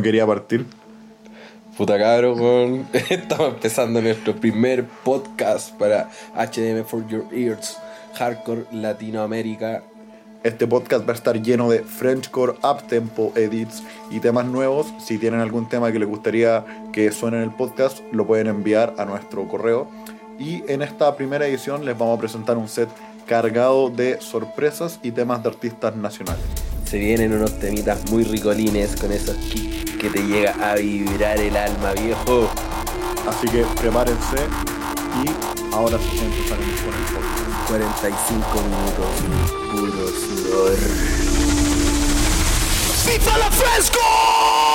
no quería partir. Puta cabro, weón. Estamos empezando nuestro primer podcast para HDM for Your Ears, Hardcore Latinoamérica. Este podcast va a estar lleno de Frenchcore, uptempo, edits y temas nuevos. Si tienen algún tema que les gustaría que suene en el podcast, lo pueden enviar a nuestro correo. Y en esta primera edición les vamos a presentar un set cargado de sorpresas y temas de artistas nacionales. Se vienen unos temitas muy ricolines con esos kicks que te llega a vibrar el alma, viejo. Así que prepárense y ahora sí empezaremos con el podcast. 45 minutos, puro sudor. story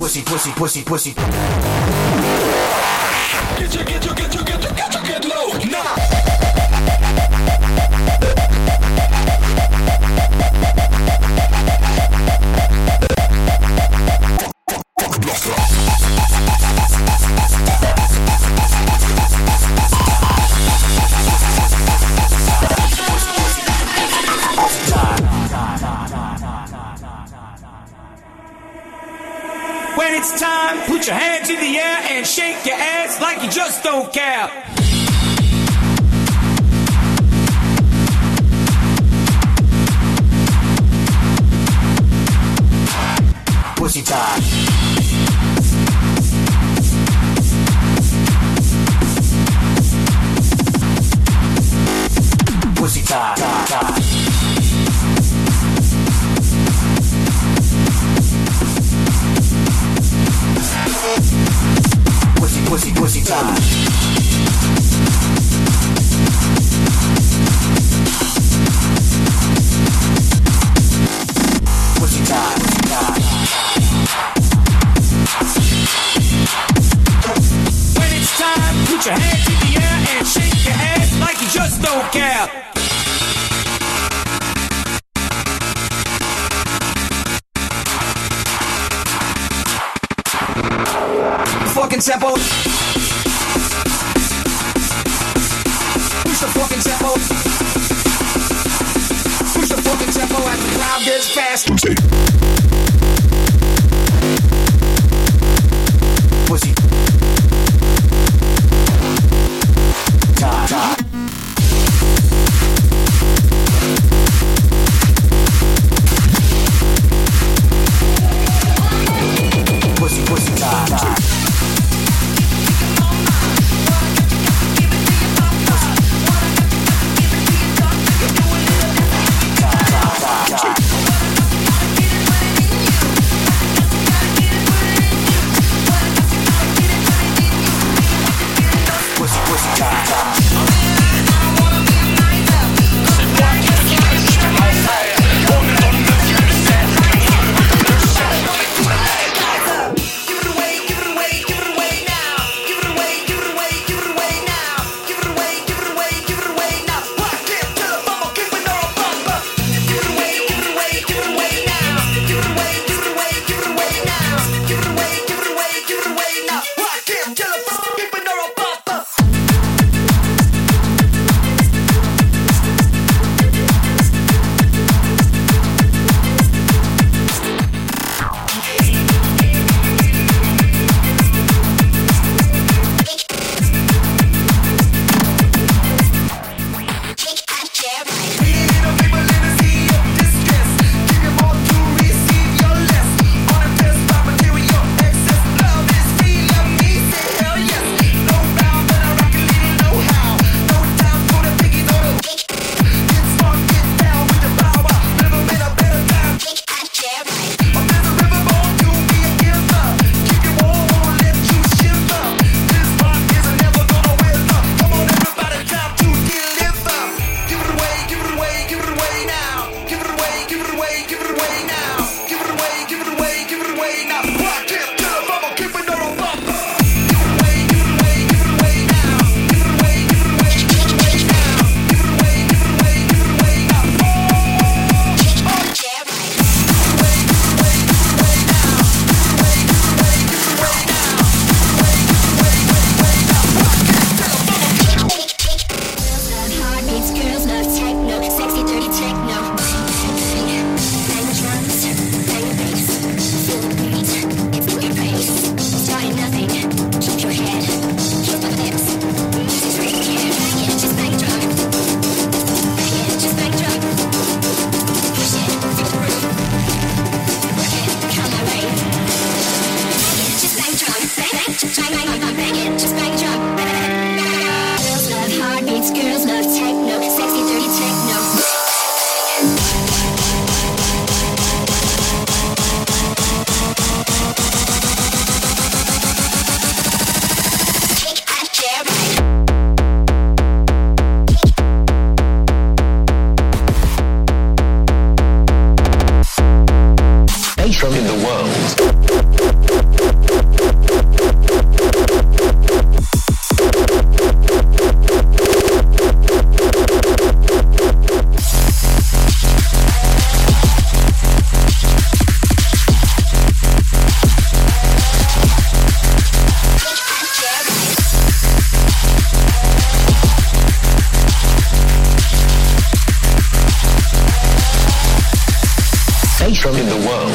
Pussy, pussy, pussy, pussy. Get you, get you, get you, get you, get you, get low. Nah. Like you just don't care. Pussy time. Pussy time, time, time. Pussy, pussy, time. Time, pussy time. When it's time, put your hands in the air and shake your ass like you just don't care. Fucking tempo. Push the fucking tempo. Push the fucking tempo as the crowd gets fast.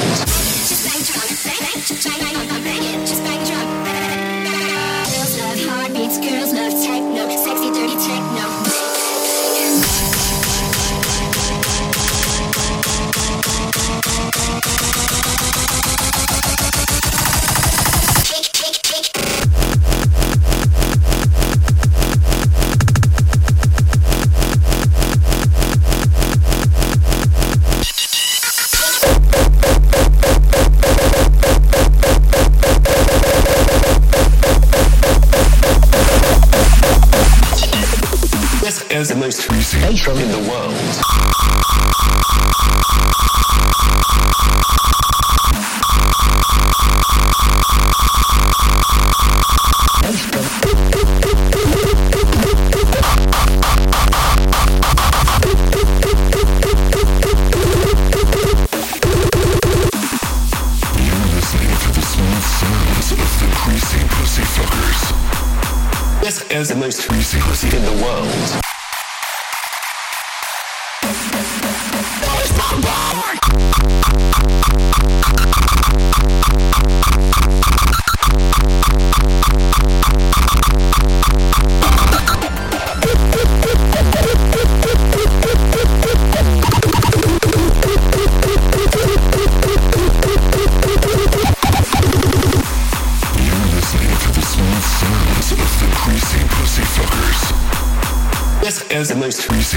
The world. Just bang drum, bang, bang, just bang, bang, bang, bang it, just bang drum. Girls the Greazy Puzzy Fuckerz. This is the most greasy pussy in the world.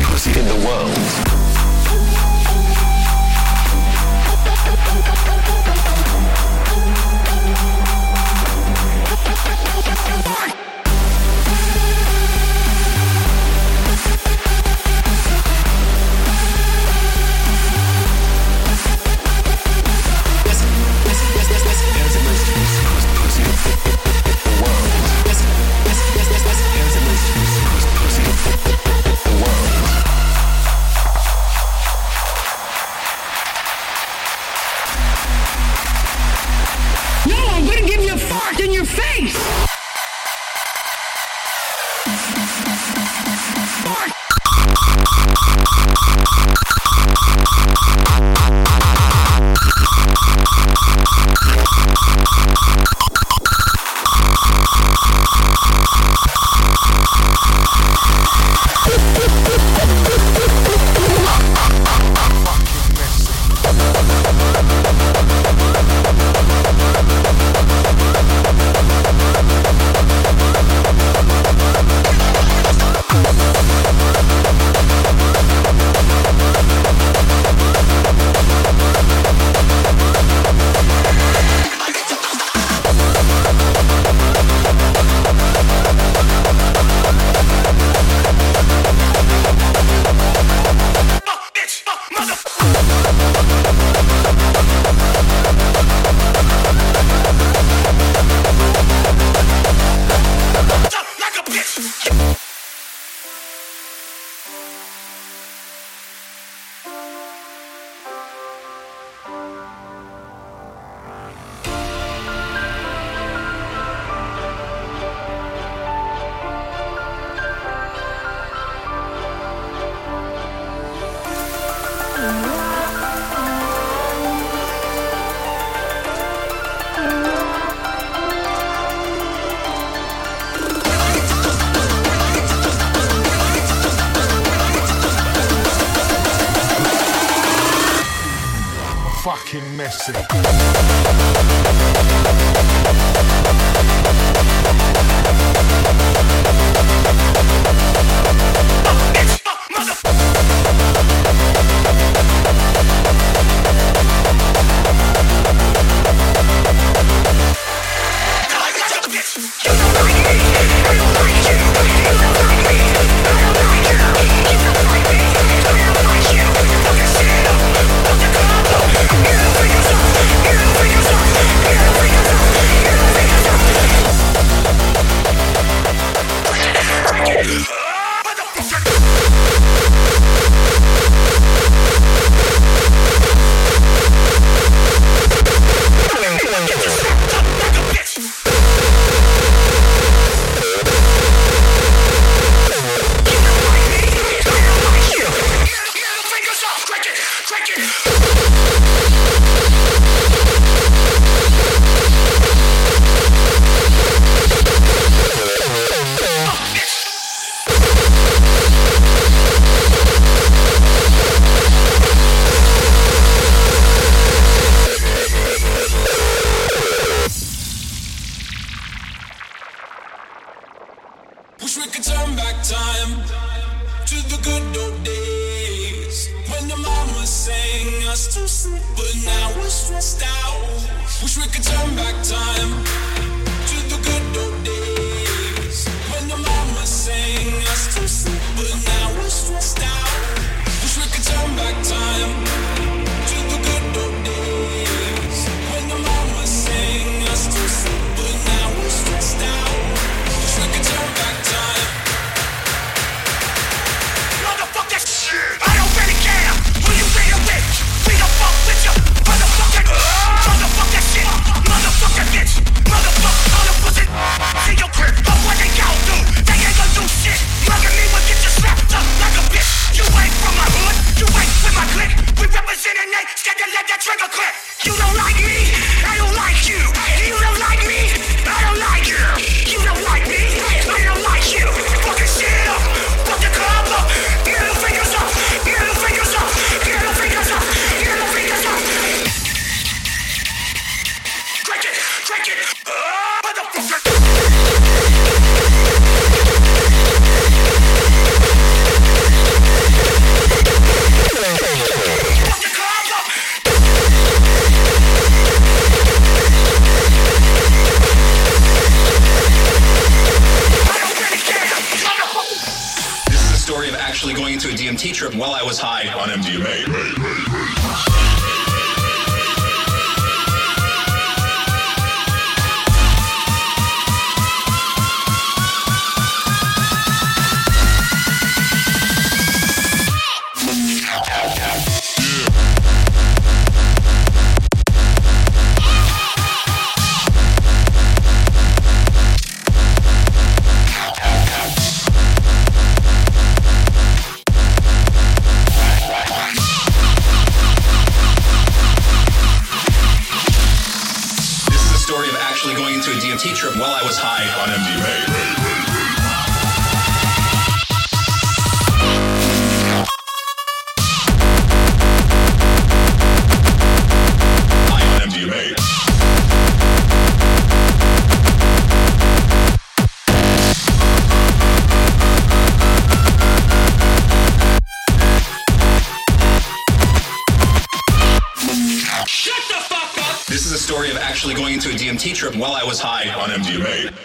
Pussy in the world. Trip while I was high on MDMA.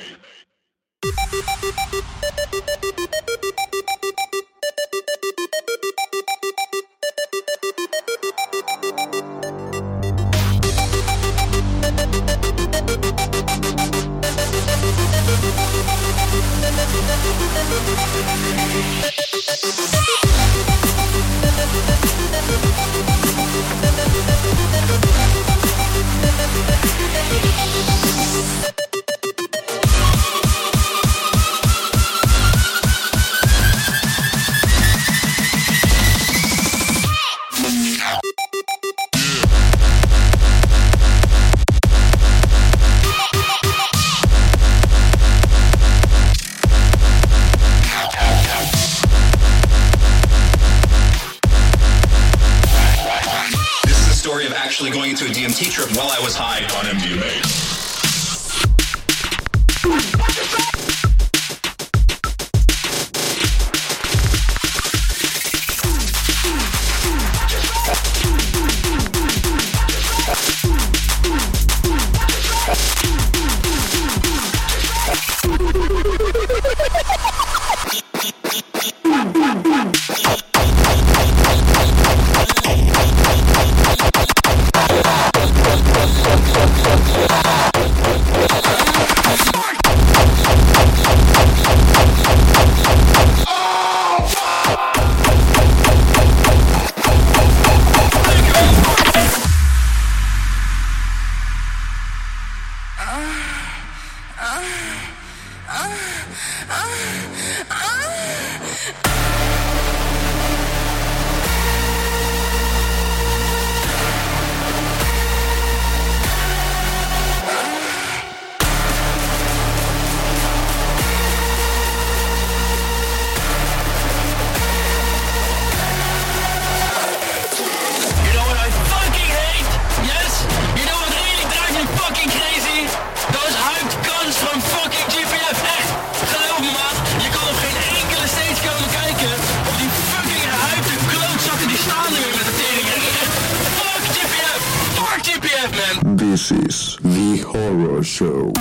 아, 아. 아. This is the horror show.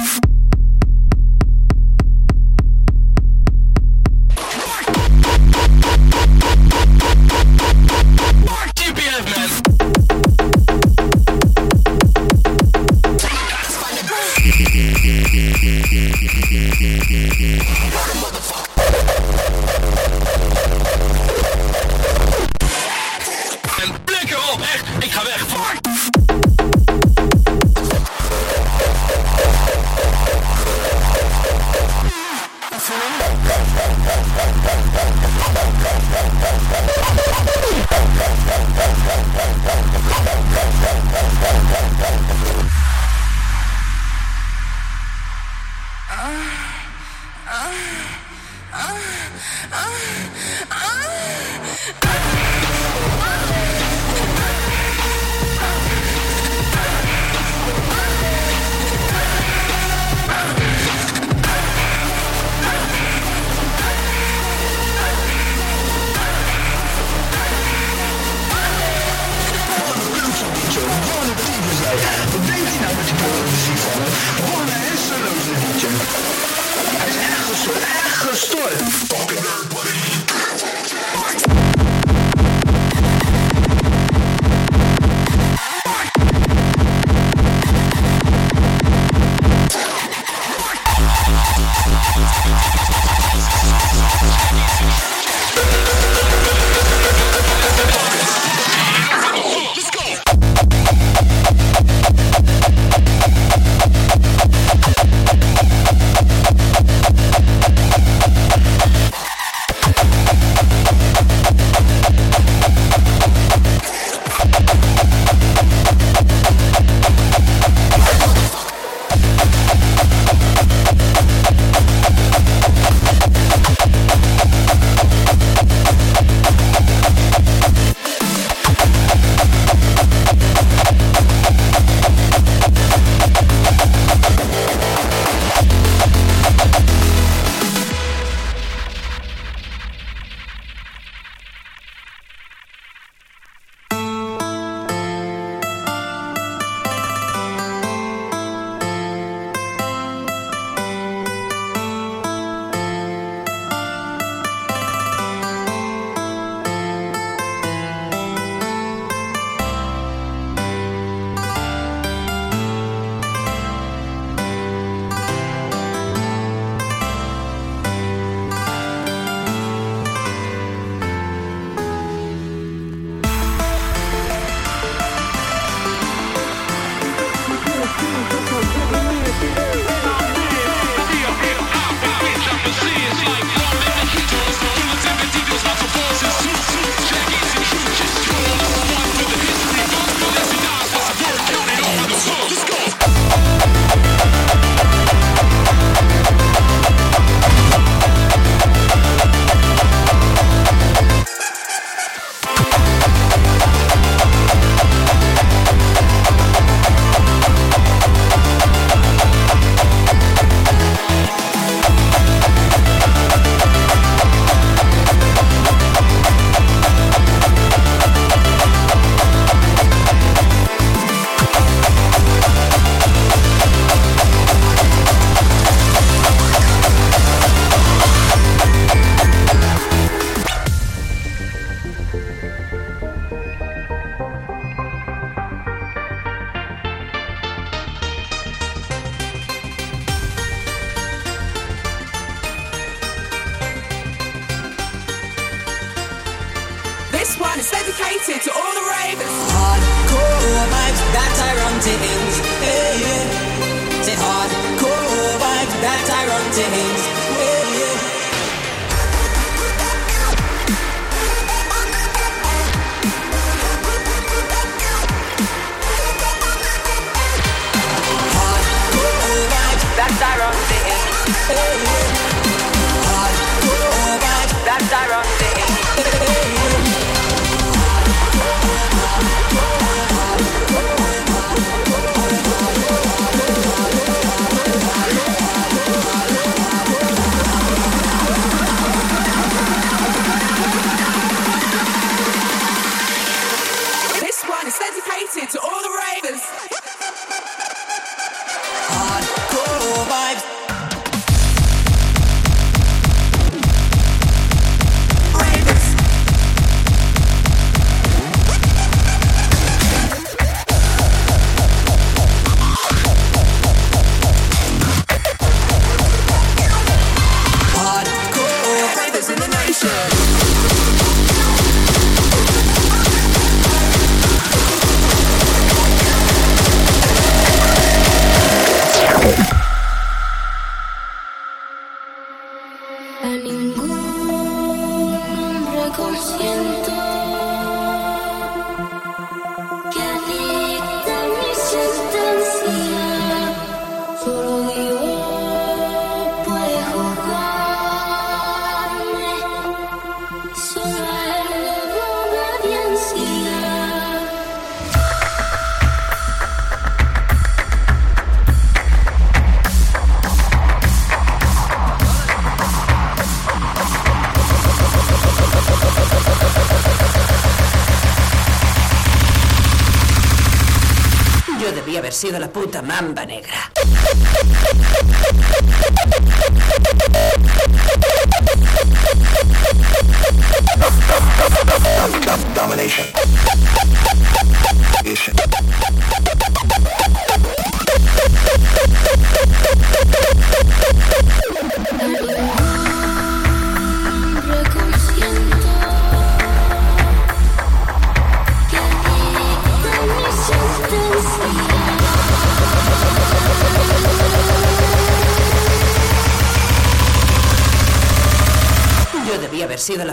Mamba negra.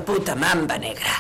Puta mamba negra.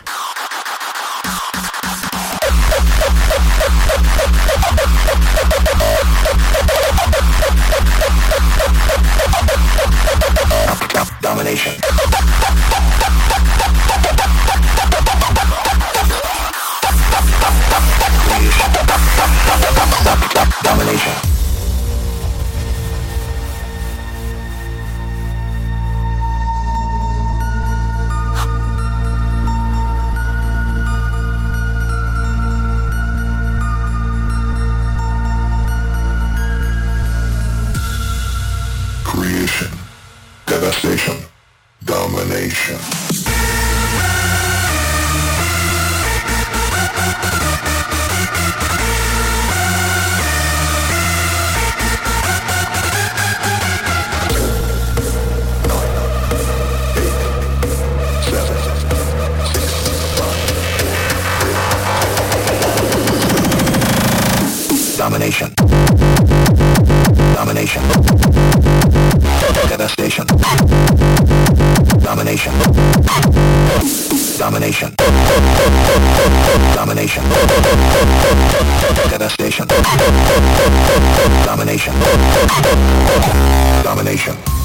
Domination. Domination.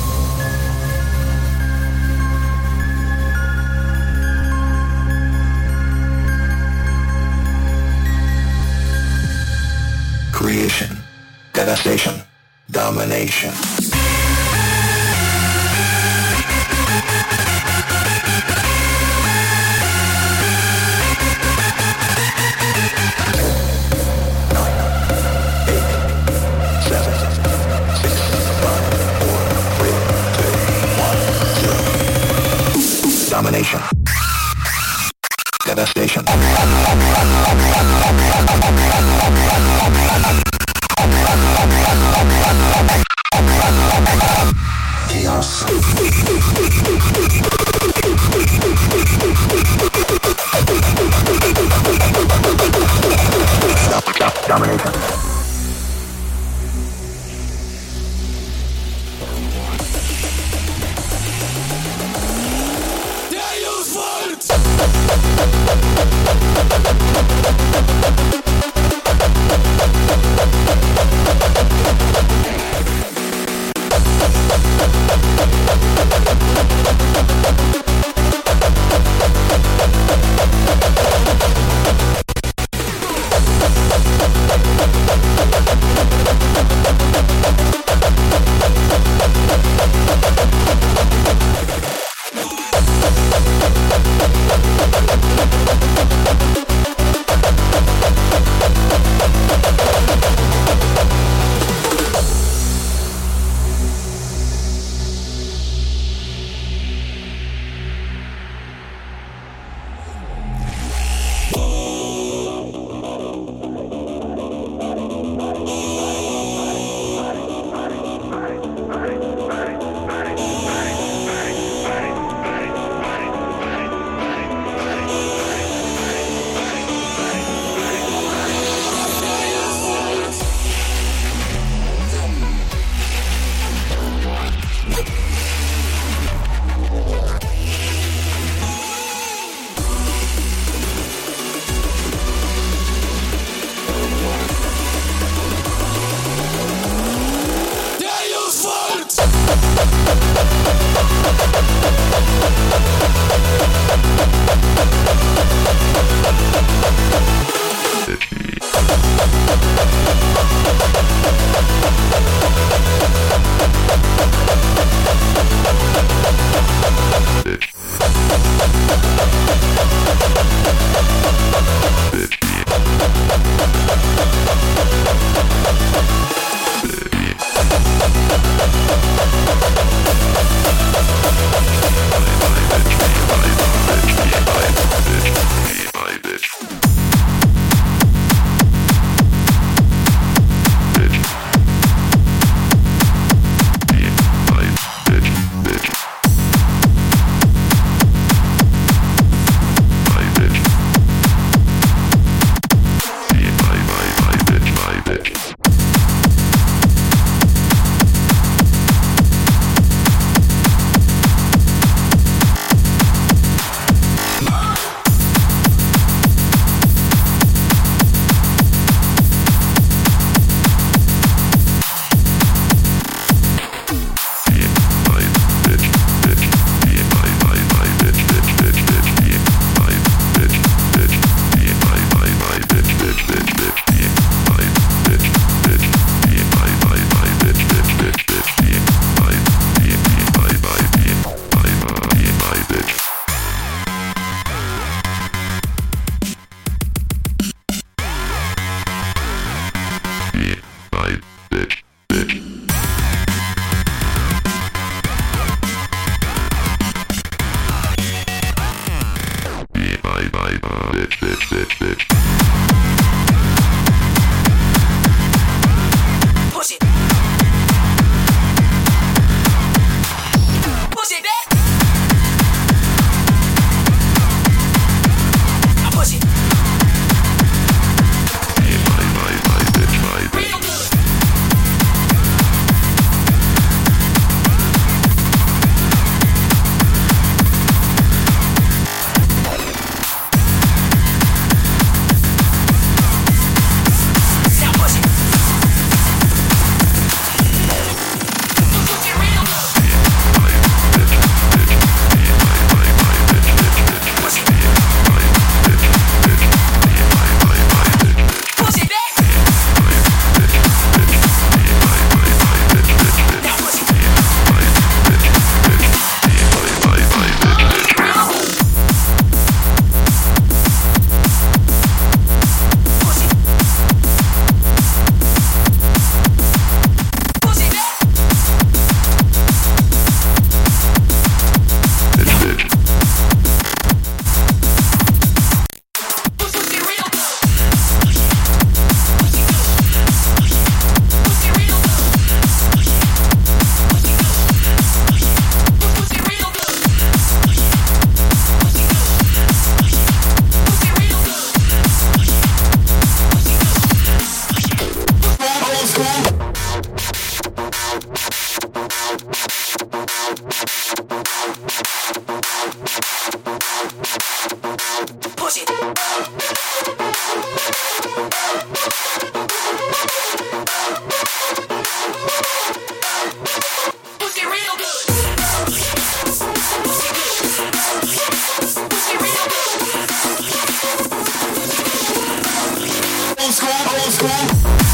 Old